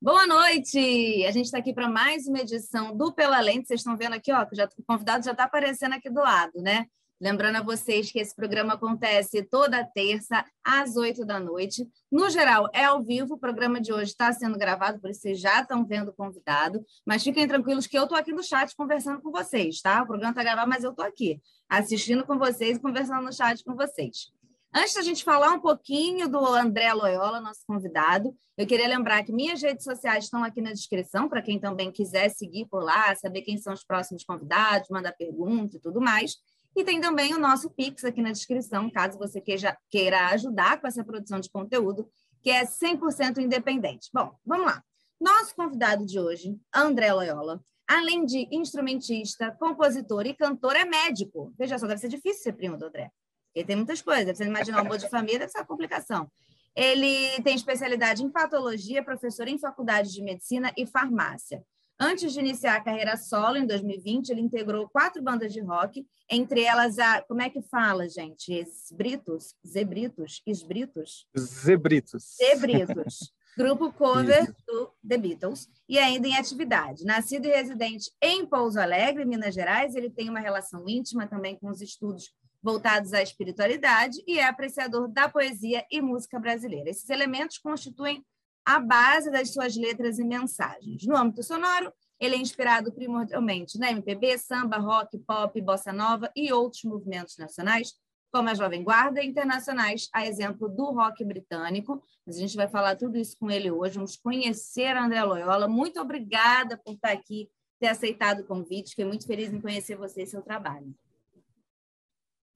Boa noite! A gente está aqui para mais uma edição do Pela Lente. Vocês estão vendo aqui, ó, que já, o convidado já está aparecendo aqui do lado, né? Lembrando a vocês que esse programa acontece toda terça, às oito da noite. No geral, é ao vivo. O programa de hoje está sendo gravado, por isso vocês já estão vendo o convidado. Mas fiquem tranquilos que eu estou aqui no chat conversando com vocês, tá? O programa está gravado, mas eu estou aqui, assistindo com vocês e conversando no chat com vocês. Antes da gente falar um pouquinho do André Loyola, nosso convidado, eu queria lembrar que minhas redes sociais estão aqui na descrição, para quem também quiser seguir por lá, saber quem são os próximos convidados, mandar perguntas e tudo mais. E tem também o nosso Pix aqui na descrição, caso você queira, queira ajudar com essa produção de conteúdo, que é 100% independente. Bom, vamos lá. Nosso convidado de hoje, André Loyola, além de instrumentista, compositor e cantor, é médico. Veja só, deve ser difícil ser primo do André. Ele tem muitas coisas. Você imaginar um amor de família, uma complicação. Ele tem especialidade em patologia, professor em faculdade de medicina e farmácia. Antes de iniciar a carreira solo, em 2020, ele integrou quatro bandas de rock, entre elas a. Como é que fala, gente? Esbritos? Zebritos? Esbritos? Zebritos. Zebritos. Grupo cover Isso. do The Beatles e ainda em atividade. Nascido e residente em Pouso Alegre, Minas Gerais, ele tem uma relação íntima também com os estudos voltados à espiritualidade e é apreciador da poesia e música brasileira. Esses elementos constituem a base das suas letras e mensagens. No âmbito sonoro, ele é inspirado primordialmente na MPB, samba, rock, pop, bossa nova e outros movimentos nacionais, como a Jovem Guarda, e internacionais, a exemplo do rock britânico. Mas a gente vai falar tudo isso com ele hoje. Vamos conhecer André Loyola. Muito obrigada por estar aqui, ter aceitado o convite. Fiquei muito feliz em conhecer você e seu trabalho.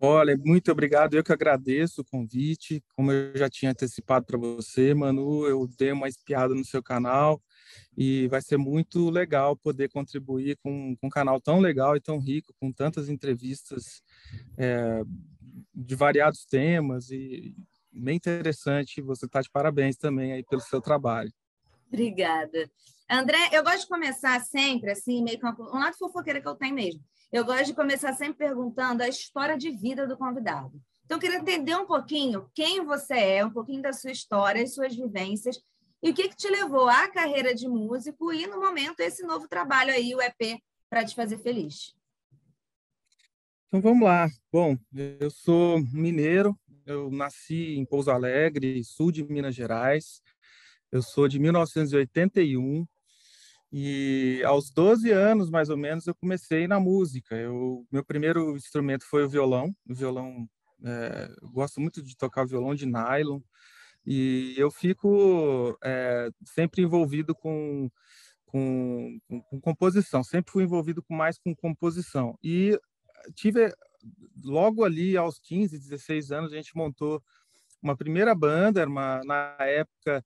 Olha, muito obrigado. Eu que agradeço o convite. Como eu já tinha antecipado para você, Manu, eu dei uma espiada no seu canal e vai ser muito legal poder contribuir com, com um canal tão legal e tão rico, com tantas entrevistas é, de variados temas e bem interessante. Você está de parabéns também aí pelo seu trabalho. Obrigada. André, eu gosto de começar sempre assim, meio com um lado fofoqueira que eu tenho mesmo eu gosto de começar sempre perguntando a história de vida do convidado. Então, eu queria entender um pouquinho quem você é, um pouquinho da sua história, as suas vivências, e o que, que te levou à carreira de músico e, no momento, esse novo trabalho aí, o EP, para te fazer feliz. Então, vamos lá. Bom, eu sou mineiro, eu nasci em Pouso Alegre, sul de Minas Gerais. Eu sou de 1981, e aos 12 anos, mais ou menos, eu comecei na música. Eu, meu primeiro instrumento foi o violão. O violão, é, eu gosto muito de tocar violão de nylon. E eu fico é, sempre envolvido com, com, com, com, composição. Sempre fui envolvido com mais com composição. E tive, logo ali, aos 15, 16 anos, a gente montou uma primeira banda, uma, na época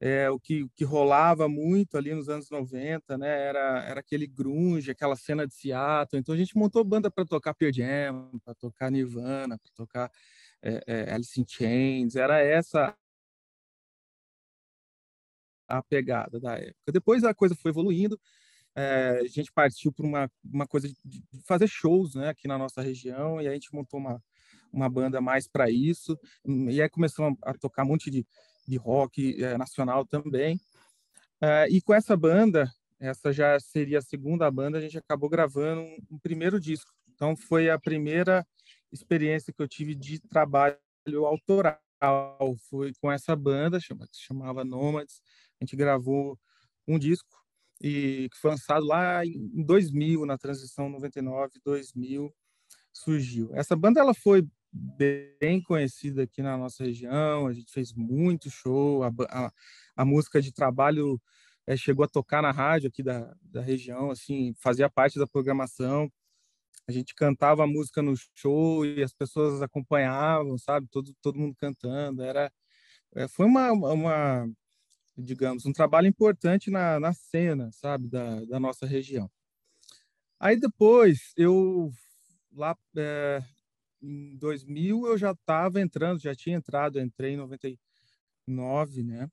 é, o que, que rolava muito ali nos anos 90, né? Era, era aquele grunge, aquela cena de Seattle. Então a gente montou banda para tocar Pearl Jam, para tocar Nirvana, para tocar é, é, Alice in Chains. Era essa a pegada da época. Depois a coisa foi evoluindo. É, a gente partiu para uma, uma coisa de fazer shows né, aqui na nossa região e a gente montou uma, uma banda mais para isso. E aí começamos a, tocar um monte de de rock é, nacional também. Uh, e com essa banda, essa já seria a segunda banda, a gente acabou gravando um, um, primeiro disco. Então foi a primeira experiência que eu tive de trabalho autoral. Foi com essa banda, chama, chamava Nomads. A gente gravou um disco e que foi lançado lá em 2000, na transição 99 2000 surgiu. Essa banda ela foi bem conhecida aqui na nossa região, a gente fez muito show, a, a, a música de trabalho é, chegou a tocar na rádio aqui da, da região, assim, fazia parte da programação, a gente cantava a música no show e as pessoas acompanhavam, sabe, todo, todo mundo cantando, era, é, foi uma, uma, digamos, um trabalho importante na, na cena, sabe, da, da nossa região. Aí depois eu lá é, em 2000 eu já estava entrando, já tinha entrado, entrei em 99, né,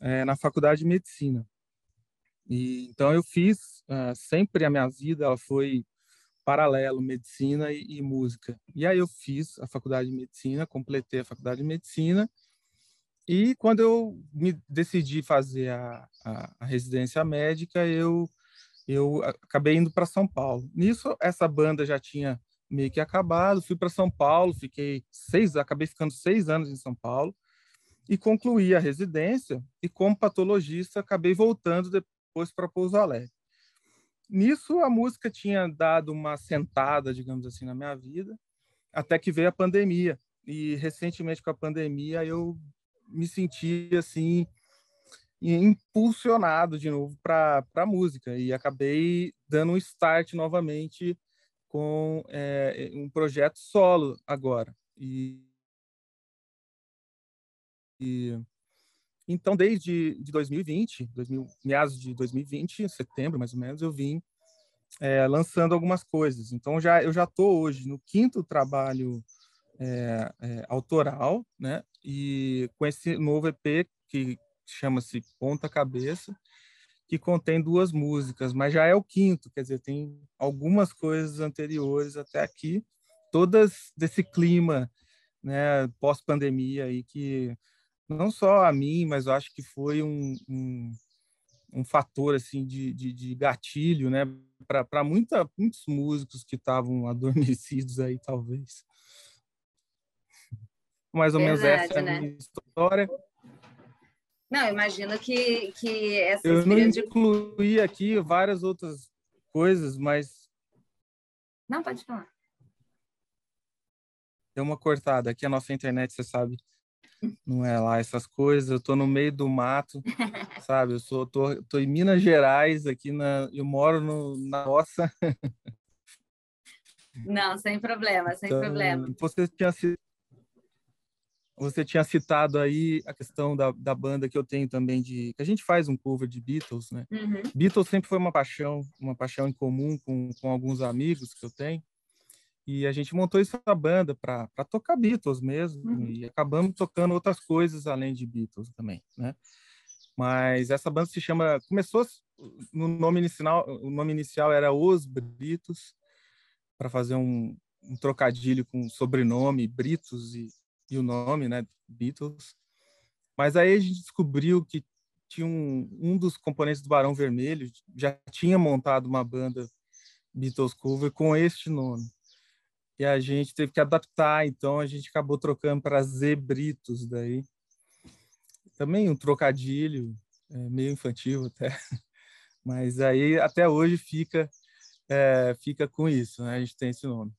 é, na faculdade de medicina. E então eu fiz uh, sempre a minha vida, ela foi paralelo medicina e, e, música. E aí eu fiz a faculdade de medicina, completei a faculdade de medicina E quando eu me decidi fazer a, a, a residência médica, eu, eu acabei indo para São Paulo. Nisso, essa banda já tinha meio que acabado, fui para São Paulo, fiquei seis, acabei ficando seis anos em São Paulo e concluí a residência e como patologista acabei voltando depois para Pouso Alegre. Nisso a música tinha dado uma sentada, digamos assim, na minha vida, até que veio a pandemia. E recentemente com a pandemia eu me senti assim impulsionado de novo para a música e acabei dando um start novamente com é, um projeto solo agora. E, e então, desde de 2020, 2000, meados de 2020, setembro mais ou menos, eu vim é, lançando algumas coisas. Então, já eu já estou hoje no quinto trabalho é, é, autoral, né? E com esse novo EP que chama-se Ponta Cabeça, que contém duas músicas, mas já é o quinto, quer dizer, tem algumas coisas anteriores até aqui, todas desse clima, né, pós-pandemia aí que não só a mim, mas eu acho que foi um, um, um fator assim de, de, de gatilho, né, para muita muitos músicos que estavam adormecidos aí talvez. Mais ou Verdade, menos essa é a né? minha história. Não, imagino que, que essa Eu não incluí aqui várias outras coisas, mas. Não, pode falar. Deu uma cortada. Aqui a nossa internet, você sabe, não é lá essas coisas. Eu tô no meio do mato, sabe? Eu sou, tô, tô em Minas Gerais, aqui na. Eu moro no, na roça. Não, sem problema, sem então, problema. Você tinha sido você tinha citado aí a questão da, da banda que eu tenho também de que a gente faz um cover de Beatles, né? Uhum. Beatles sempre foi uma paixão, uma paixão em comum com, com alguns amigos que eu tenho. E a gente montou essa banda para tocar Beatles mesmo uhum. e acabamos tocando outras coisas além de Beatles também, né? Mas essa banda se chama começou no nome inicial, o nome inicial era Os Britos para fazer um, um trocadilho com sobrenome Britos e e o nome, né, Beatles. Mas aí a gente descobriu que tinha um, um dos componentes do Barão Vermelho já tinha montado uma banda Beatles cover com este nome. E a gente teve que adaptar, então a gente acabou trocando para Zebritos daí. Também um trocadilho, é, meio infantil até. Mas aí até hoje fica é, fica com isso, né? A gente tem esse nome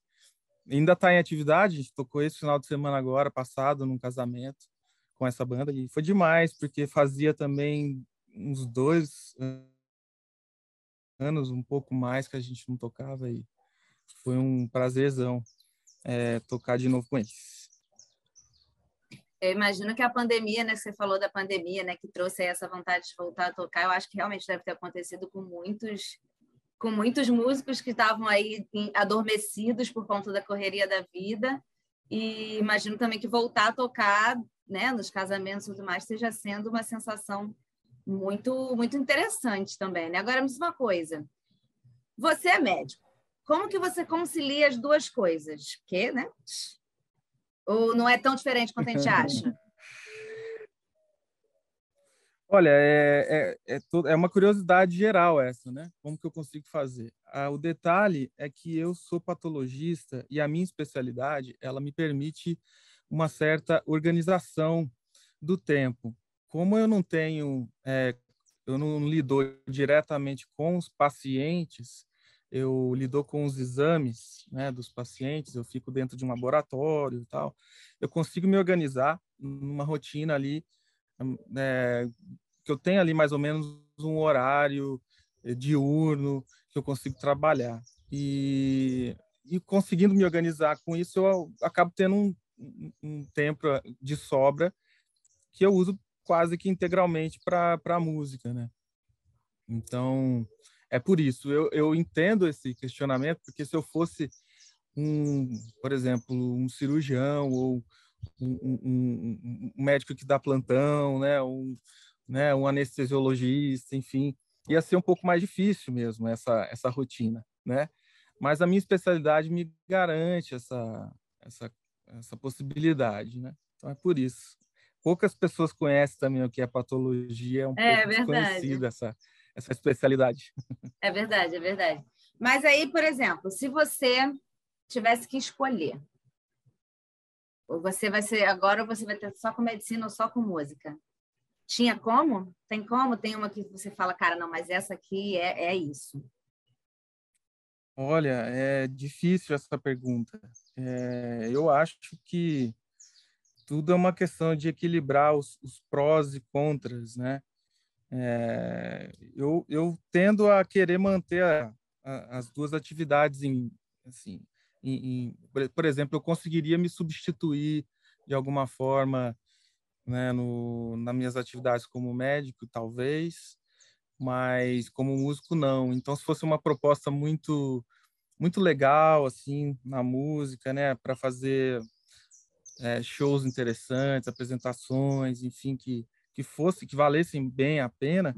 ainda está em atividade, a gente tocou esse final de semana agora, passado, num casamento com essa banda, e foi demais, porque fazia também uns dois anos, um pouco mais, que a gente não tocava, e foi um prazerzão é, tocar de novo com eles. Eu imagino que a pandemia, né, você falou da pandemia, né, que trouxe essa vontade de voltar a tocar, eu acho que realmente deve ter acontecido com muitos com muitos músicos que estavam aí adormecidos por conta da correria da vida. E imagino também que voltar a tocar né, nos casamentos e tudo mais esteja sendo uma sensação muito muito interessante também. Né? Agora, me diz uma coisa. Você é médico. Como que você concilia as duas coisas? Porque, né? Ou não é tão diferente quanto a gente acha? Olha, é, é, é, é, uma curiosidade geral essa, né? Como que eu consigo fazer? Ah, o detalhe é que eu sou patologista e a minha especialidade, ela me permite uma certa organização do tempo. Como eu não tenho, é, eu não lido diretamente com os pacientes, eu lido com os exames né, dos pacientes, eu fico dentro de um laboratório e tal, eu consigo me organizar numa rotina ali é, que eu tenho ali mais ou menos um horário eh, diurno que eu consigo trabalhar. E, e conseguindo me organizar com isso, eu acabo tendo um, um tempo de sobra que eu uso quase que integralmente para a música, né? Então, é por isso. Eu, eu entendo esse questionamento, porque se eu fosse um, por exemplo, um cirurgião ou um, um, um médico que dá plantão, né? Um, né, um anestesiologista, enfim, ia ser um pouco mais difícil mesmo essa essa rotina, né? Mas a minha especialidade me garante essa essa essa possibilidade, né? Então é por isso. poucas pessoas conhecem também o que é patologia, é um é, pouco desconhecida essa, essa especialidade. É verdade, é verdade. Mas aí, por exemplo, se você tivesse que escolher, ou você vai ser agora ou você vai ter só com medicina ou só com música? Tinha como? Tem como? Tem uma que você fala, cara, não, mas essa aqui é, é isso. Olha, é difícil essa pergunta. É, eu acho que tudo é uma questão de equilibrar os, os prós e contras, né? É, eu, eu tendo a querer manter a, a, as duas atividades em, assim, em, em, por exemplo, eu conseguiria me substituir de alguma forma né, no, nas minhas atividades como médico, talvez, mas como músico não. Então, se fosse uma proposta muito muito legal assim na música, né, para fazer é, shows interessantes, apresentações, enfim, que que fosse que valessem bem a pena,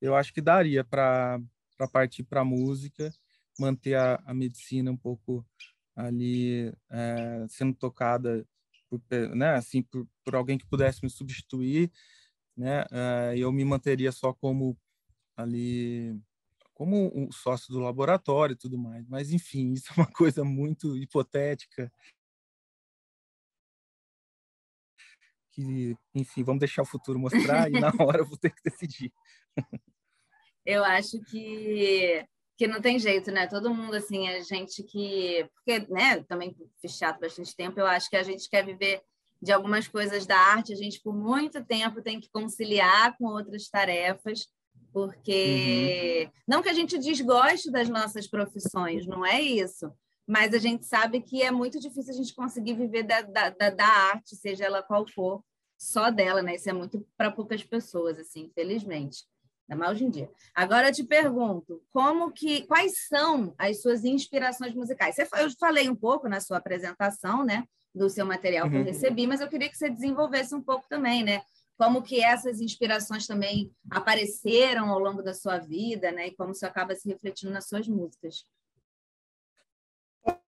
eu acho que daria para partir para a música, manter a, a, medicina um pouco ali é, sendo tocada por, né, assim, por, por alguém que pudesse me substituir, né, é, eu me manteria só como ali como um sócio do laboratório e tudo mais. Mas enfim, isso é uma coisa muito hipotética que, enfim, vamos deixar o futuro mostrar e na hora eu vou ter que decidir. Eu acho que que não tem jeito, né? Todo mundo assim, a gente que, porque, né, também fechado bastante tempo, eu acho que a gente quer viver de algumas coisas da arte, a gente por muito tempo tem que conciliar com outras tarefas, porque uhum. não que a gente desgoste das nossas profissões, não é isso, mas a gente sabe que é muito difícil a gente conseguir viver da, da, da arte, seja ela qual for, só dela, né? Isso é muito para poucas pessoas, assim, infelizmente. Ainda mais hoje em dia. Agora eu te pergunto, como que, quais são as suas inspirações musicais? Você, eu falei um pouco na sua apresentação, né? Do seu material uhum. que eu uhum. recebi, mas eu queria que você desenvolvesse um pouco também, né? Como que essas inspirações também apareceram ao longo da sua vida, né? E como isso acaba se refletindo nas suas músicas.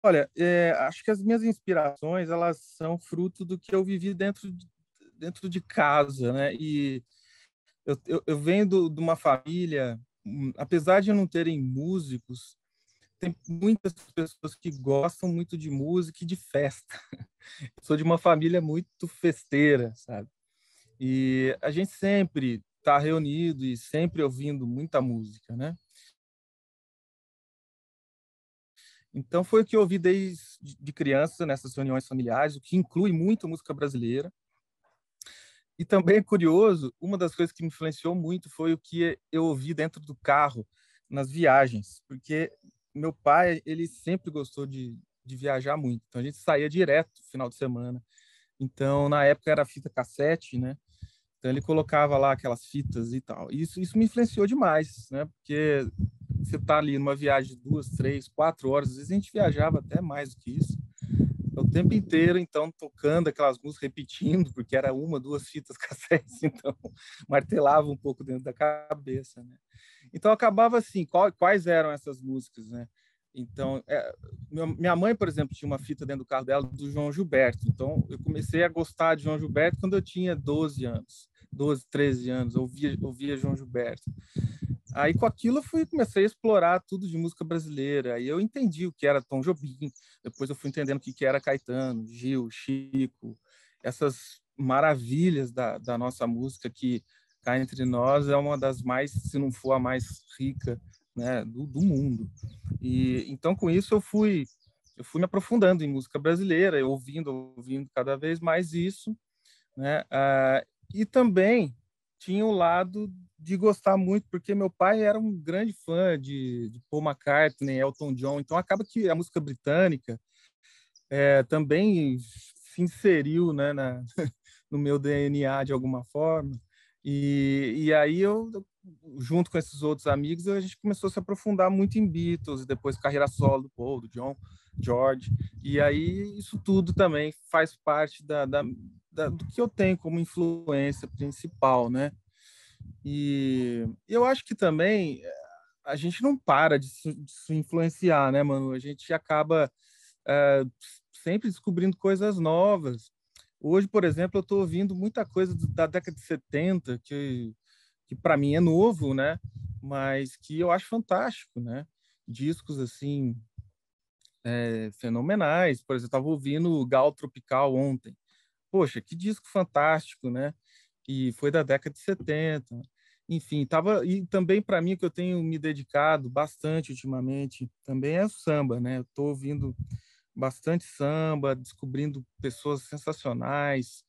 Olha, é, acho que as minhas inspirações elas são fruto do que eu vivi dentro de, dentro de casa, né? E eu, eu, eu venho de uma família, hum, apesar de não terem músicos, tem muitas pessoas que gostam muito de música e de festa. Eu sou de uma família muito festeira, sabe? E a gente sempre está reunido e sempre ouvindo muita música, né? Então foi o que eu ouvi desde de criança nessas reuniões familiares, o que inclui muito música brasileira. E também é curioso, uma das coisas que me influenciou muito foi o que eu ouvi dentro do carro nas viagens, porque meu pai ele sempre gostou de, de viajar muito, então a gente saía direto no final de semana. Então na época era fita cassete, né? Então ele colocava lá aquelas fitas e tal. E isso, isso me influenciou demais, né? Porque você tá ali numa viagem de duas, três, quatro horas, às vezes a gente viajava até mais do que isso. O tempo inteiro, então, tocando aquelas músicas, repetindo, porque era uma, duas fitas cassetes, então martelava um pouco dentro da cabeça, né? Então acabava assim, qual, quais eram essas músicas, né? Então, é, minha mãe, por exemplo, tinha uma fita dentro do carro dela do João Gilberto. Então, eu comecei a gostar de João Gilberto quando eu tinha 12 anos, 12, 13 anos, ouvia, ouvia João Gilberto. Aí com aquilo eu fui comecei a explorar tudo de música brasileira. Aí eu entendi o que era Tom Jobim. Depois eu fui entendendo o que era Caetano, Gil, Chico, essas maravilhas da, da nossa música que cá entre nós é uma das mais, se não for a mais rica, né, do, do mundo. E então com isso eu fui eu fui me aprofundando em música brasileira, ouvindo, ouvindo cada vez mais isso, né? Ah, e também tinha o lado de gostar muito, porque meu pai era um grande fã de, de Paul McCartney, Elton John, então acaba que a música britânica é, também se inseriu né, na, no meu DNA de alguma forma. E, e aí eu, junto com esses outros amigos, a gente começou a se aprofundar muito em Beatles, depois carreira solo do Paul, do John, George. E aí isso tudo também faz parte da, da, da do que eu tenho como influência principal, né? E eu acho que também eh, a gente não para de se, influenciar, né, mano? A gente acaba é, sempre descobrindo coisas novas. Hoje, por exemplo, eu estou ouvindo muita coisa da década de 70, que, que para mim é novo, né? Mas que eu acho fantástico, né? Discos assim é, fenomenais. Por exemplo, eu estava ouvindo Gal Tropical ontem. Poxa, que disco fantástico, né? E foi da década de 70. Enfim, tava e também para mim que eu tenho me dedicado bastante ultimamente, também é o samba, né? Eu tô ouvindo bastante samba, descobrindo pessoas sensacionais,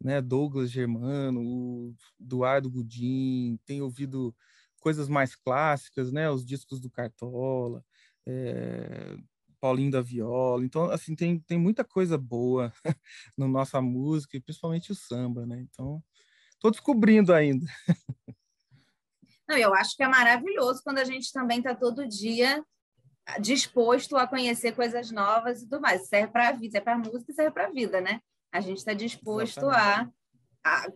né? Douglas Germano, Eduardo Gudim, tenho ouvido coisas mais clássicas, né? Os discos do Cartola, é, Paulinho da Viola. Então, assim, tem, tem muita coisa boa na nossa música, e principalmente o samba, né? Então, estou descobrindo ainda. Não, eu acho que é maravilhoso quando a gente também está todo dia disposto a conhecer coisas novas e tudo mais. Serve para a vida, serve para a música e serve para a vida, né? A gente está disposto a, a,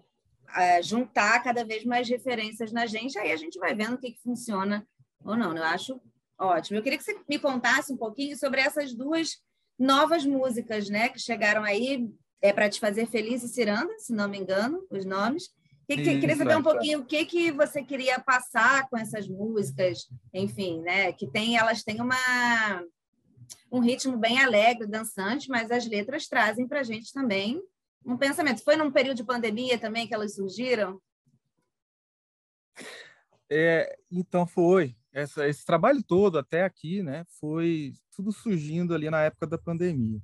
a, juntar cada vez mais referências na gente, aí a gente vai vendo o que, que funciona ou não. Eu acho ótimo. Eu queria que você me contasse um pouquinho sobre essas duas novas músicas, né, que chegaram aí é para te fazer feliz e Ciranda, se não me engano, os nomes. Que, que, queria saber um pouquinho o que, que você queria passar com essas músicas, enfim, né? Que tem, elas têm uma um ritmo bem alegre, dançante, mas as letras trazem para a gente também um pensamento. Foi num período de pandemia também que elas surgiram? É, então foi. Essa, esse trabalho todo até aqui, né? Foi tudo surgindo ali na época da pandemia.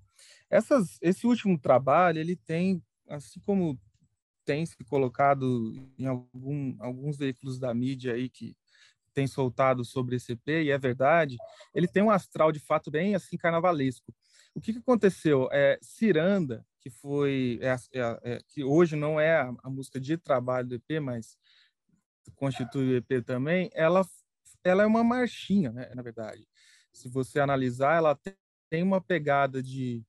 Essas, esse último trabalho, ele tem, assim como tem se colocado em algum, alguns veículos da mídia aí que tem soltado sobre esse EP, e é verdade, ele tem um astral de fato bem assim carnavalesco. O que, que aconteceu? É, Ciranda, que foi é, é, é que hoje não é a, a, música de trabalho do EP, mas constitui o EP também, ela ela é uma marchinha, né, na verdade. Se você analisar, ela tem uma pegada de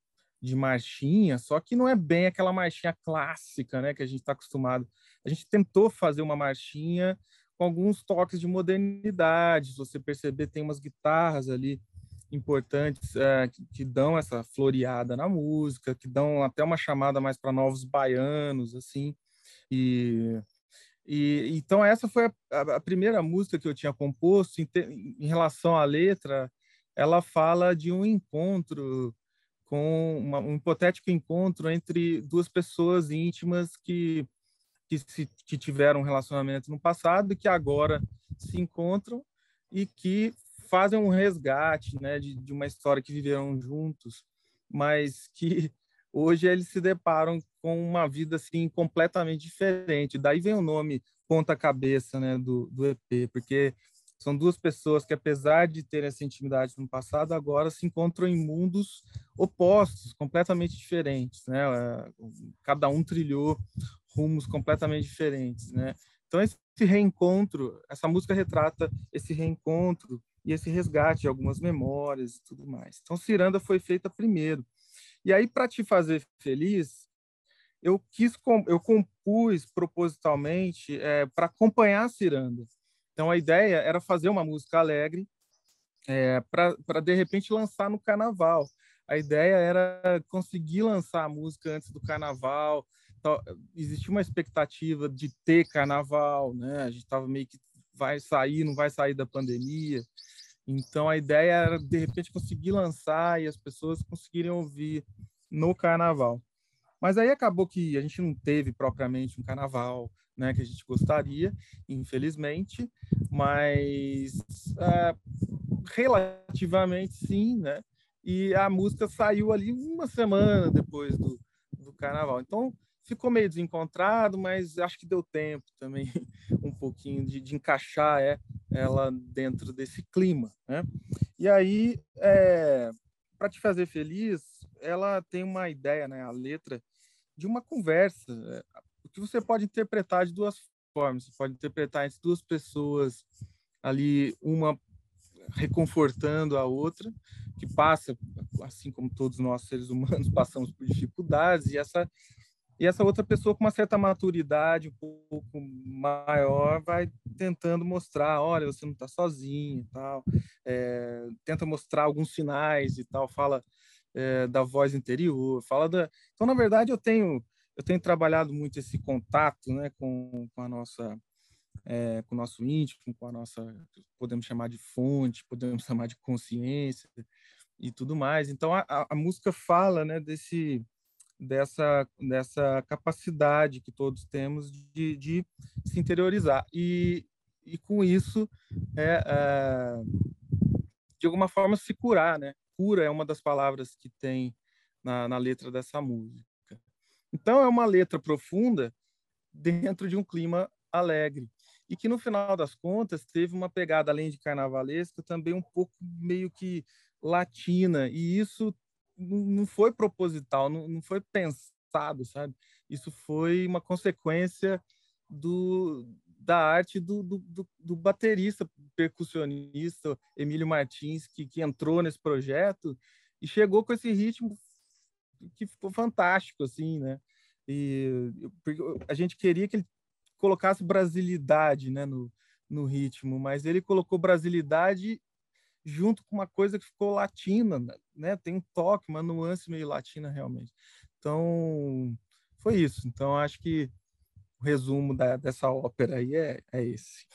de marchinha, só que não é bem aquela marchinha clássica, né, que a gente está acostumado. A gente tentou fazer uma marchinha com alguns toques de modernidade. Se você perceber, tem umas guitarras ali importantes é, que, que, dão essa floreada na música, que dão até uma chamada mais para novos baianos, assim. E, e então essa foi a, a, primeira música que eu tinha composto. Em, em relação à letra, ela fala de um encontro com uma, um hipotético encontro entre duas pessoas íntimas que, que, se, que tiveram um relacionamento no passado e que agora se encontram e que fazem um resgate né, de, de uma história que viveram juntos, mas que hoje eles se deparam com uma vida assim completamente diferente. Daí vem o nome Ponta Cabeça né, do, do EP, porque são duas pessoas que, apesar de terem essa intimidade no passado, agora se encontram em mundos opostos, completamente diferentes, né? É, cada um trilhou rumos completamente diferentes, né? Então esse reencontro, essa música retrata esse reencontro e esse resgate de algumas memórias e tudo mais. Então Ciranda foi feita primeiro. E aí para te fazer feliz, eu quis eu compus propositalmente é, para acompanhar a Ciranda. Então a ideia era fazer uma música alegre é, para de repente lançar no carnaval. A ideia era conseguir lançar a música antes do carnaval. Então, existia uma expectativa de ter carnaval, né? A gente estava meio que vai sair, não vai sair da pandemia. Então a ideia era de repente conseguir lançar e as pessoas conseguirem ouvir no carnaval. Mas aí acabou que a gente não teve propriamente um carnaval, né, que a gente gostaria, infelizmente, mas é, relativamente sim, né? E a música saiu ali uma semana depois do, do carnaval. Então ficou meio desencontrado, mas acho que deu tempo também um pouquinho de, de encaixar é, ela dentro desse clima, né? E aí, é, para te fazer feliz, ela tem uma ideia, né? A letra de uma conversa. É, que você pode interpretar de duas formas. Você pode interpretar entre duas pessoas ali, uma reconfortando a outra, que passa, assim como todos nós seres humanos passamos por dificuldades, e essa e essa outra pessoa com uma certa maturidade um pouco maior vai tentando mostrar, olha, você não está sozinho, tal, é, tenta mostrar alguns sinais e tal, fala é, da voz interior, fala da. Então, na verdade, eu tenho eu tenho trabalhado muito esse contato né, com, com a nossa é, com o nosso íntimo, com a nossa, podemos chamar de fonte, podemos chamar de consciência e tudo mais. Então a, a música fala, né, desse dessa dessa capacidade que todos temos de, de se interiorizar e, e com isso é, é, de alguma forma se curar, né? Cura é uma das palavras que tem na, na letra dessa música. Então é uma letra profunda dentro de um clima alegre e que no final das contas teve uma pegada além de carnavalesca também um pouco meio que latina e isso não foi proposital, não, foi pensado, sabe? Isso foi uma consequência do, da arte do, do, do, baterista, percussionista Emílio Martins, que, que entrou nesse projeto e chegou com esse ritmo que ficou fantástico, assim, né? E a gente queria que ele colocasse brasilidade, né, no, no ritmo, mas ele colocou brasilidade junto com uma coisa que ficou latina, né? Tem um toque, uma nuance meio latina realmente. Então, foi isso. Então, acho que o resumo da, dessa ópera aí é, é esse.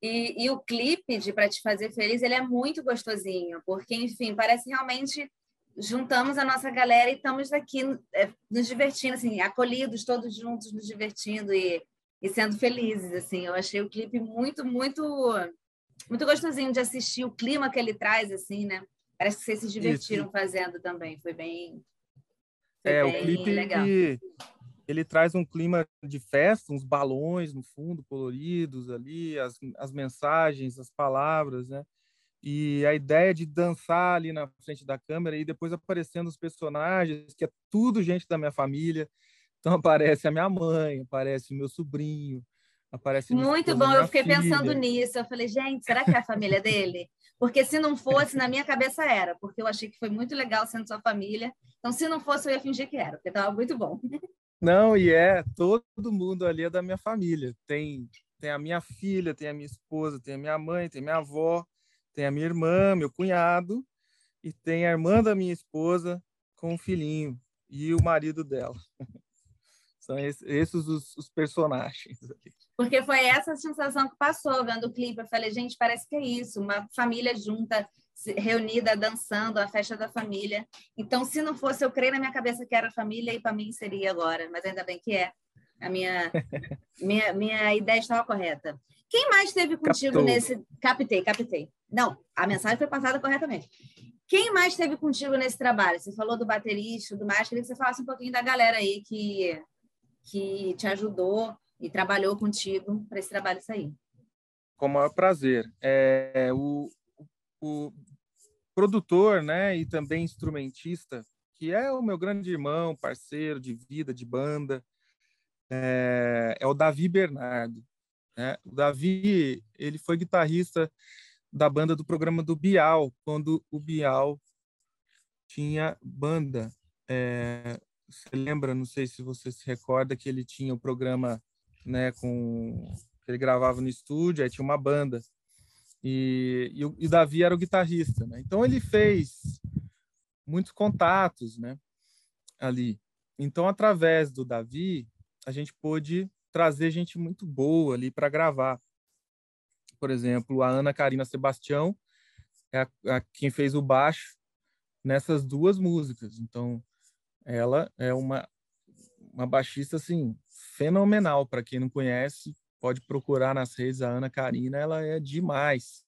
E, e, o clipe de Para Te Fazer Feliz, ele é muito gostosinho, porque, enfim, parece realmente juntamos a nossa galera e estamos aqui é, nos divertindo, assim, acolhidos, todos juntos, nos divertindo e, e sendo felizes, assim. Eu achei o clipe muito, muito, muito gostosinho de assistir, o clima que ele traz, assim, né? Parece que vocês se divertiram Isso. fazendo também, foi bem... Foi é, bem o clipe, legal. Ele, ele traz um clima de festa, uns balões no fundo, coloridos ali, as, as mensagens, as palavras, né? E a ideia de dançar ali na frente da câmera e depois aparecendo os personagens, que é tudo gente da minha família. Então aparece a minha mãe, aparece o meu sobrinho, aparece Muito bom, eu fiquei filha. pensando nisso. Eu falei, gente, será que é a família dele? Porque se não fosse, na minha cabeça era, porque eu achei que foi muito legal sendo sua família. Então, se não fosse, eu ia fingir que era, porque estava muito bom. Não, e é, todo mundo ali é da minha família. Tem, tem a minha filha, tem a minha esposa, tem a minha mãe, tem a minha avó. Tem a minha irmã, meu cunhado, e tem a irmã da minha esposa com o filhinho e o marido dela. São esses, os, os, personagens. Porque foi essa sensação que passou vendo o clipe. Eu falei, gente, parece que é isso, uma família junta, reunida, dançando, a festa da família. Então, se não fosse, eu creio na minha cabeça que era família e para mim seria agora, mas ainda bem que é. A minha, minha, minha ideia estava correta. Quem mais esteve contigo Captou. nesse. Captei, captei. Não, a mensagem foi passada corretamente. Quem mais esteve contigo nesse trabalho? Você falou do baterista, do mais. Queria que você falasse um pouquinho da galera aí que, que te ajudou e trabalhou contigo para esse trabalho sair. Com o maior prazer. É, o, o produtor né, e também instrumentista, que é o meu grande irmão, parceiro de vida, de banda, é, é o Davi Bernardo. Né? O Davi ele foi guitarrista da banda do programa do Bial, quando o Bial tinha banda. É, você lembra, não sei se você se recorda, que ele tinha o programa né, com ele gravava no estúdio, aí tinha uma banda. E, e, o, e o Davi era o guitarrista, né? Então ele fez muitos contatos, né? Ali. Então, através do Davi, a gente pôde trazer gente muito boa ali para gravar. Por exemplo, a Ana Karina Sebastião é a, a, quem fez o baixo nessas duas músicas. Então, ela é uma, uma baixista assim fenomenal. Para quem não conhece, pode procurar nas redes a Ana Karina, ela é demais.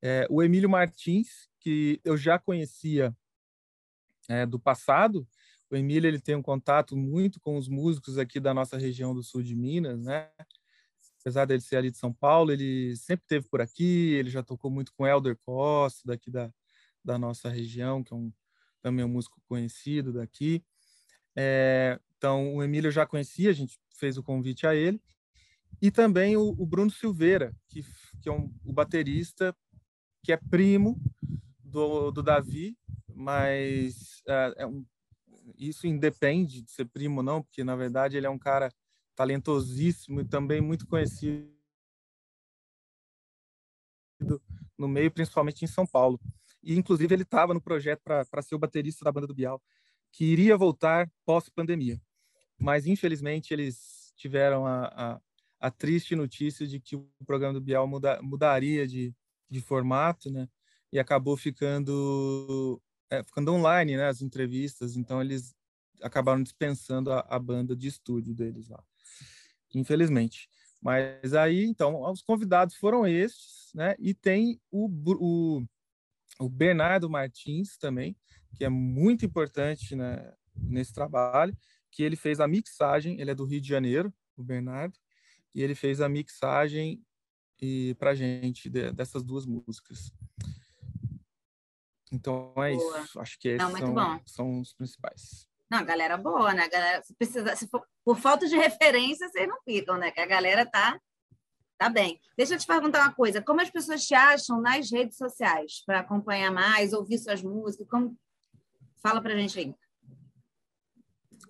É, o Emílio Martins, que eu já conhecia é, do passado, o Emílio ele tem um contato muito com os músicos aqui da nossa região do sul de Minas, né? Apesar dele ser ali de São Paulo, ele sempre teve por aqui, ele já tocou muito com Elder Costa, daqui da, da nossa região, que é um, também um músico conhecido daqui. É, então, o Emílio já conhecia, a gente fez o convite a ele. E também o, o Bruno Silveira, que, que é um, o baterista, que é primo do, do Davi, mas é, é um isso independe de ser primo ou não, porque na verdade ele é um cara talentosíssimo e também muito conhecido no meio, principalmente em São Paulo. E inclusive ele estava no projeto para ser o baterista da banda do Bial, que iria voltar pós-pandemia. mas infelizmente eles tiveram a, a, a, triste notícia de que o programa do Bial muda, mudaria de, de formato, né? E acabou ficando é, ficando online, né? As entrevistas, então eles acabaram dispensando a, a banda de estúdio deles lá, infelizmente. Mas aí, então, os convidados foram esses, né? E tem o, o, o Bernardo Martins também, que é muito importante né, nesse trabalho, que ele fez a mixagem, ele é do Rio de Janeiro, o Bernardo, e ele fez a mixagem e para gente de, dessas duas músicas. Então é boa. isso. Acho que esses Não, são, são, os principais. Não, galera boa, né? Galera, se precisa, se for, por falta de referência, vocês não ficam, né? Que a galera tá tá bem. Deixa eu te perguntar uma coisa: como as pessoas te acham nas redes sociais para acompanhar mais, ouvir suas músicas? Como... Fala pra gente aí.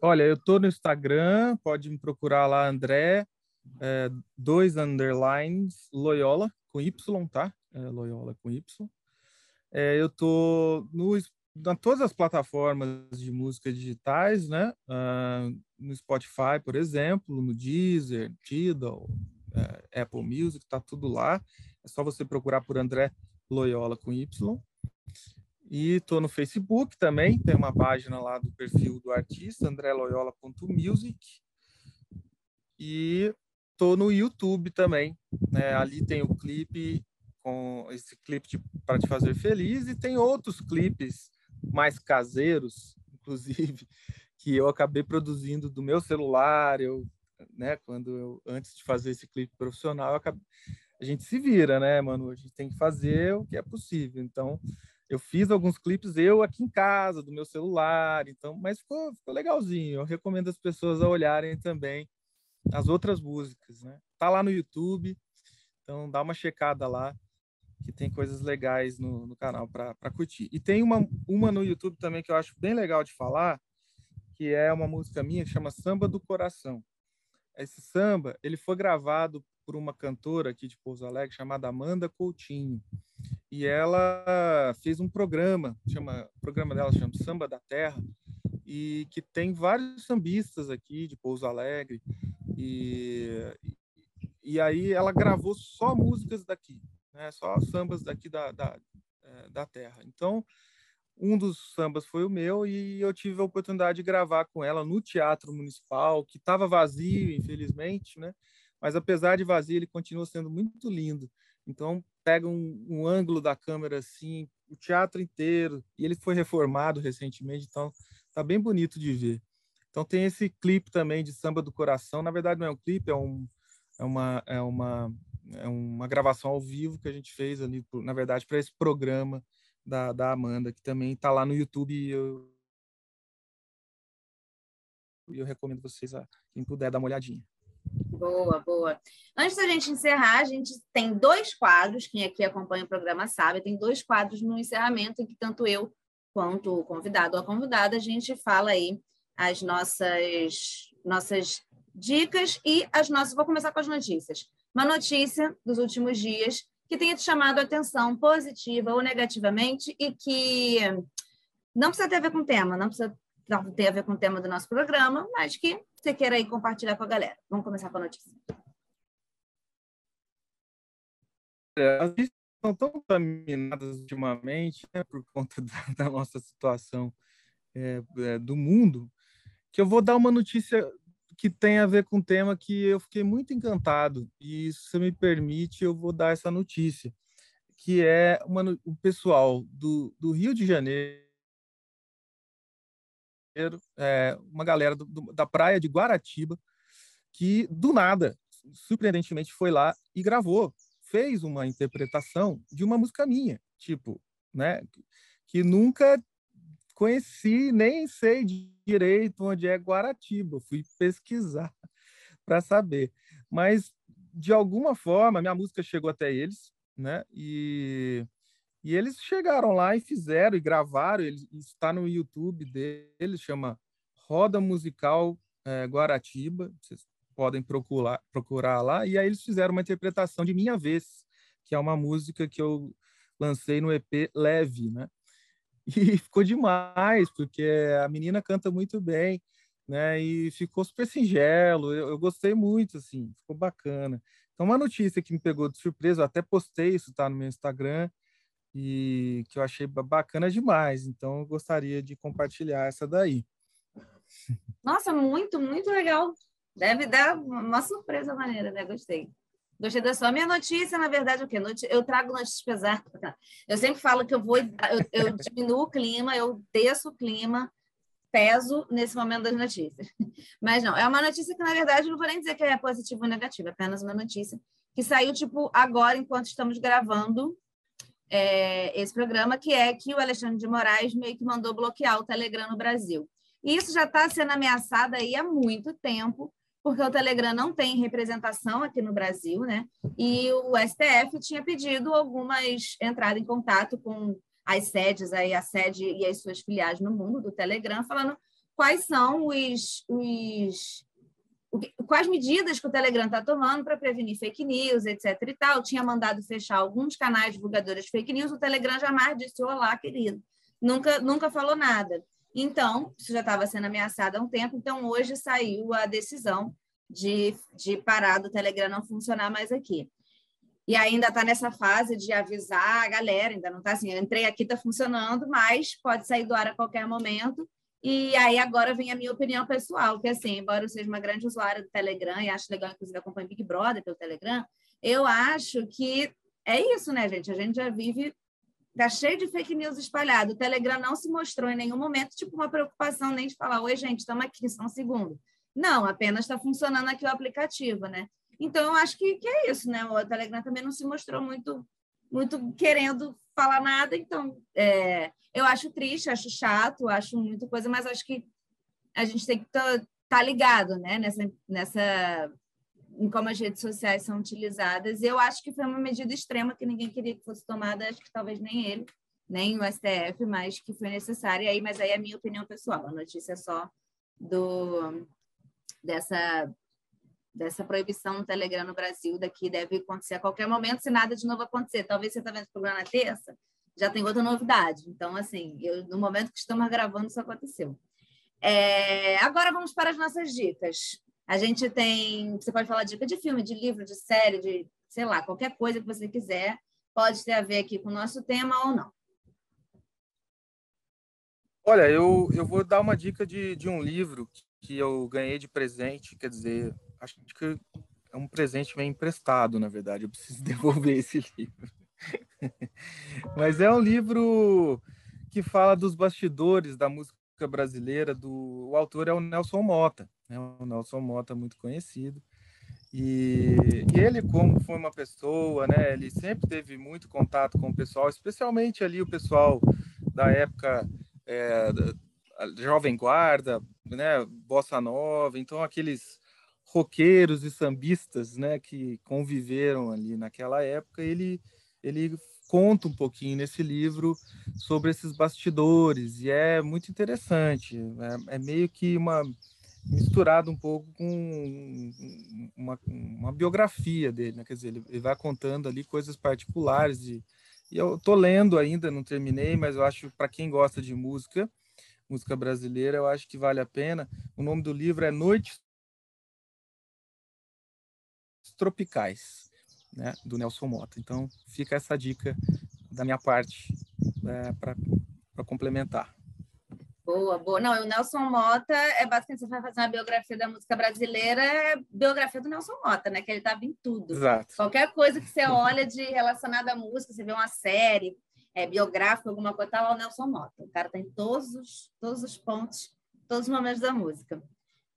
Olha, eu tô no Instagram, pode me procurar lá, André, é, dois underlines, Loyola, com Y, tá? É, Loyola com Y. É, eu tô no, em todas as plataformas de música digitais, né? Uh, no Spotify, por exemplo, no Deezer, Tidal, uh, Apple Music, tá tudo lá. É só você procurar por André Loyola com Y. E tô no Facebook também, tem uma página lá do perfil do artista, andreloyola.music. E tô no YouTube também, né? Ali tem o clipe com esse clipe para te fazer feliz e tem outros clipes mais caseiros, inclusive, que eu acabei produzindo do meu celular, eu, né, quando eu antes de fazer esse clipe profissional, acabei, a gente se vira, né, mano? A gente tem que fazer o que é possível. Então, eu fiz alguns clipes eu aqui em casa, do meu celular, então, mas ficou, ficou legalzinho. Eu recomendo as pessoas a olharem também as outras músicas, né? Tá lá no YouTube, então dá uma checada lá, que tem coisas legais no, no canal para curtir. E tem uma, uma no YouTube também que eu acho bem legal de falar, que é uma música minha chama Samba do Coração. Esse samba, ele foi gravado por uma cantora aqui de Pouso Alegre chamada Amanda Coutinho e ela fez um programa, chama, o programa dela chama Samba da Terra, e que tem vários sambistas aqui de Pouso Alegre, e, e aí ela gravou só músicas daqui, né, só sambas daqui da, da, é, da terra. Então, um dos sambas foi o meu e eu tive a oportunidade de gravar com ela no Teatro Municipal, que estava vazio, infelizmente, né? Mas apesar de vazio, ele continua sendo muito lindo. Então, pega um, um, ângulo da câmera assim, o teatro inteiro, e ele foi reformado recentemente, então tá bem bonito de ver. Então tem esse clipe também de Samba do Coração, na verdade não é um clipe, é, um, é, uma, é, uma, é uma gravação ao vivo que a gente fez ali, na verdade, para esse programa da, da Amanda, que também está lá no YouTube e eu, eu recomendo vocês, a, quem puder, dar uma olhadinha. Boa, boa. Antes da gente encerrar, a gente tem dois quadros, quem aqui acompanha o programa sabe, tem dois quadros no encerramento em que tanto eu quanto o convidado ou a convidada, a gente fala aí as nossas, nossas dicas e as nossas. Vou começar com as notícias. Uma notícia dos últimos dias que tenha te chamado a atenção positiva ou negativamente e que não precisa ter a ver com o tema, não precisa ter a ver com o tema do nosso programa, mas que você queira aí compartilhar com a galera. Vamos começar com a notícia. É, as notícias estão tão contaminadas ultimamente, né, por conta da, da nossa situação é, é, do mundo, que eu vou dar uma notícia que tem a ver com um tema que eu fiquei muito encantado. E se me permite, eu vou dar essa notícia, que é uma, o pessoal do, do Rio de Janeiro é, uma galera do, da praia de Guaratiba, que do nada, surpreendentemente, foi lá e gravou, fez uma interpretação de uma música minha, tipo, né, que nunca conheci, nem sei direito onde é Guaratiba, fui pesquisar para saber, mas de alguma forma minha música chegou até eles, né, e e eles chegaram lá e fizeram e gravaram, ele está no YouTube deles, chama Roda Musical é, Guaratiba, vocês podem procurar, procurar lá. E aí eles fizeram uma interpretação de Minha Vez, que é uma música que eu lancei no EP Leve, né? E ficou demais, porque a menina canta muito bem, né? E ficou super singelo, eu, eu gostei muito, assim, ficou bacana. Então, uma notícia que me pegou de surpresa, eu até postei isso, tá no meu Instagram, e que eu achei bacana demais. Então, eu gostaria de compartilhar essa daí. Nossa, muito, muito legal. Deve dar uma surpresa maneira, né? Gostei. Gostei da sua. Minha notícia, na verdade, é o quê? Eu trago notícias pesadas. Eu sempre falo que eu vou, eu, eu diminuo o clima, eu desço o clima, peso nesse momento das notícias. Mas não, é uma notícia que, na verdade, não vou nem dizer que é positiva ou negativa, é apenas uma notícia que saiu, tipo, agora, enquanto estamos gravando é, esse programa, que é que o Alexandre de Moraes meio que mandou bloquear o Telegram no Brasil. E isso já está sendo ameaçado aí há muito tempo, porque o Telegram não tem representação aqui no Brasil, né? E o STF tinha pedido algumas entradas em contato com as sedes, aí a sede e as suas filiais no mundo do Telegram, falando quais são os, os quais medidas que o Telegram está tomando para prevenir fake news, etc. e tal. Tinha mandado fechar alguns canais divulgadores de fake news, o Telegram jamais disse olá, querido. Nunca, nunca falou nada. Então, isso já estava sendo ameaçado há um tempo, então hoje saiu a decisão de, de parar do Telegram não funcionar mais aqui. E ainda está nessa fase de avisar a galera, ainda não está assim, eu entrei aqui, está funcionando, mas pode sair do ar a qualquer momento. E aí agora vem a minha opinião pessoal, que assim, embora eu seja uma grande usuária do Telegram e acho legal, inclusive, acompanhar Big Brother pelo Telegram, eu acho que é isso, né, gente? A gente já vive Tá cheio de fake news espalhado. O Telegram não se mostrou em nenhum momento tipo uma preocupação nem de falar, oi, gente, estamos aqui, só um segundo. Não, apenas está funcionando aqui o aplicativo, né? Então, eu acho que, que é isso, né? O Telegram também não se mostrou muito, muito querendo falar nada. Então, é, eu acho triste, acho chato, acho muita coisa, mas acho que a gente tem que estar tá, tá ligado, né? Nessa, nessa em como as redes sociais são utilizadas. Eu acho que foi uma medida extrema que ninguém queria que fosse tomada, acho que talvez nem ele, nem o STF, mas que foi necessária. Aí, mas aí é a minha opinião pessoal. A notícia é só do dessa dessa proibição no Telegram no Brasil daqui deve acontecer a qualquer momento, se nada de novo acontecer. Talvez você está vendo o programa na terça, já tem outra novidade. Então, assim, eu, no momento que estamos gravando, isso aconteceu. É, agora vamos para as nossas dicas. A gente tem, você pode falar dica de filme, de livro, de série, de, sei lá, qualquer coisa que você quiser, pode ter a ver aqui com o nosso tema ou não. Olha, eu, eu vou dar uma dica de, de um livro que eu ganhei de presente, quer dizer, acho que é um presente meio emprestado, na verdade, eu preciso devolver esse livro. Mas é um livro que fala dos bastidores da música brasileira, do o autor é o Nelson Mota né? o Nelson Mota, muito conhecido. E, e, ele, como foi uma pessoa, né, ele sempre teve muito contato com o pessoal, especialmente ali o pessoal da época é, da, Jovem Guarda, né, Bossa Nova, então aqueles roqueiros e sambistas né, que conviveram ali naquela época, ele, ele conta um pouquinho nesse livro sobre esses bastidores, e é muito interessante, é, é meio que uma misturado um pouco com uma, uma biografia dele, né? quer dizer, ele, ele, vai contando ali coisas particulares de, e eu tô lendo ainda, não terminei, mas eu acho para quem gosta de música, música brasileira, eu acho que vale a pena. O nome do livro é Noites Tropicais, né, do Nelson Mota. Então fica essa dica da minha parte é, para complementar. Boa, boa. Não, o Nelson Mota é basicamente você vai fazer uma biografia da música brasileira, é biografia do Nelson Mota, né? Que ele estava em tudo. Exato. Qualquer coisa que você olha de relacionada à música, você vê uma série é, biográfica, alguma coisa, tá lá o Nelson Mota. O cara tem tá todos os, todos os pontos, todos os momentos da música.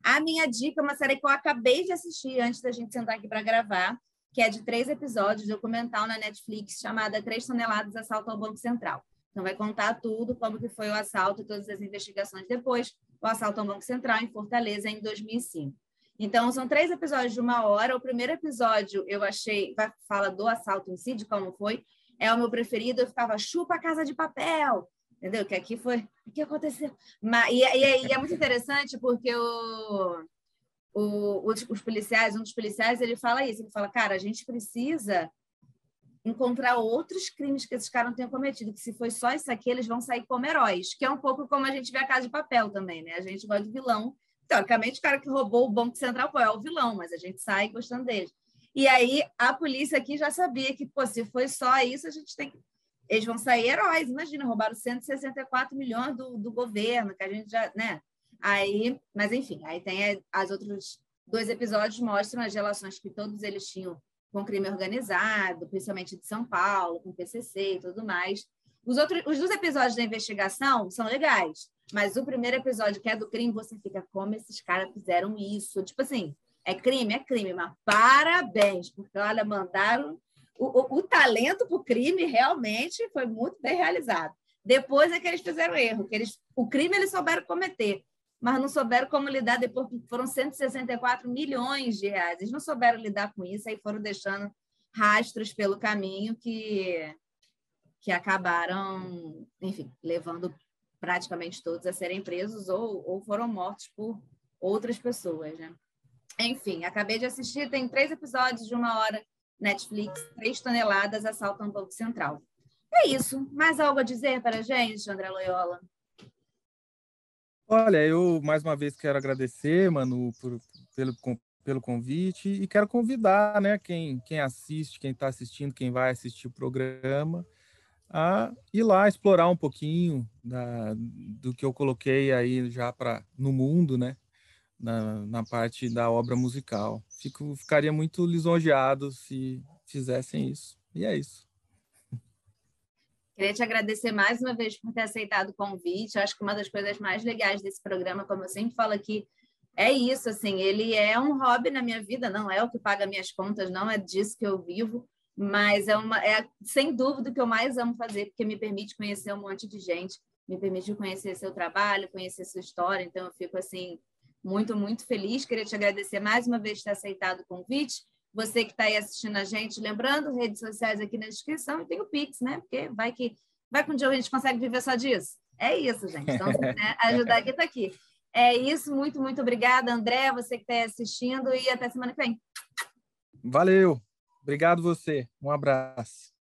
A minha dica é uma série que eu acabei de assistir antes da gente sentar aqui para gravar, que é de três episódios, documental na Netflix, chamada Três Toneladas Assalto ao Banco Central. Então, vai contar tudo, como que foi o assalto e todas as investigações depois, o assalto ao Banco Central em Fortaleza em 2005. Então, são três episódios de uma hora. O primeiro episódio, eu achei, fala do assalto em si, de como foi, é o meu preferido. Eu ficava, chupa a casa de papel, entendeu? Que aqui foi, o que aconteceu? Mas, e, e, e é muito interessante porque o, o, os policiais, um dos policiais, ele fala isso, ele fala, cara, a gente precisa encontrar outros crimes que esses caras não tenham cometido, que se foi só isso aqui, eles vão sair como heróis, que é um pouco como a gente vê a Casa de Papel também, né? A gente gosta de vilão, teoricamente, o cara que roubou o Banco Central pô, é o vilão, mas a gente sai gostando dele. E aí a polícia aqui já sabia que, pô, se foi só isso, a gente tem que. Eles vão sair heróis. Imagina, roubaram 164 milhões do, do governo, que a gente já, né? Aí, mas enfim, aí tem as outros dois episódios mostram as relações que todos eles tinham com crime organizado, principalmente de São Paulo, com PCC e tudo mais. Os outros, os dois episódios da investigação são legais, mas o primeiro episódio, que é do crime, você fica como esses caras fizeram isso. Tipo assim, é crime, é crime, mas parabéns, porque olha, mandaram o, o, o talento para o crime realmente foi muito bem realizado. Depois é que eles fizeram erro, que eles, o crime eles souberam cometer, mas não souberam como lidar depois, foram 164 milhões de reais. Eles não souberam lidar com isso, aí foram deixando rastros pelo caminho que, que acabaram, enfim, levando praticamente todos a serem presos ou, ou foram mortos por outras pessoas, né? Enfim, acabei de assistir, tem três episódios de uma hora, Netflix, três toneladas, assaltam Banco Central. É isso. Mais algo a dizer para a gente, André Loyola? Olha, eu mais uma vez quero agradecer, Manu, por, pelo, pelo convite e quero convidar né, quem, quem assiste, quem está assistindo, quem vai assistir o programa, a ir lá explorar um pouquinho da, do que eu coloquei aí já para no mundo, né? Na, na parte da obra musical. Fico, ficaria muito lisonjeado se fizessem isso. E é isso. Queria te agradecer mais uma vez por ter aceitado o convite. Acho que uma das coisas mais legais desse programa, como eu sempre falo aqui, é isso, assim, ele é um hobby na minha vida, não é o que paga minhas contas, não é disso que eu vivo, mas é, uma, é sem dúvida o que eu mais amo fazer, porque me permite conhecer um monte de gente, me permite conhecer seu trabalho, conhecer sua história, então eu fico, assim, muito, muito feliz. Queria te agradecer mais uma vez por ter aceitado o convite. Você que está aí assistindo a gente, lembrando, redes sociais aqui na descrição e tem o Pix, né? Porque vai que vai que um dia a gente consegue viver só disso. É isso, gente. Então, se quiser ajudar aqui, está aqui. É isso, muito, muito obrigada, André, você que está aí assistindo, e até semana que vem. Valeu. Obrigado você. Um abraço.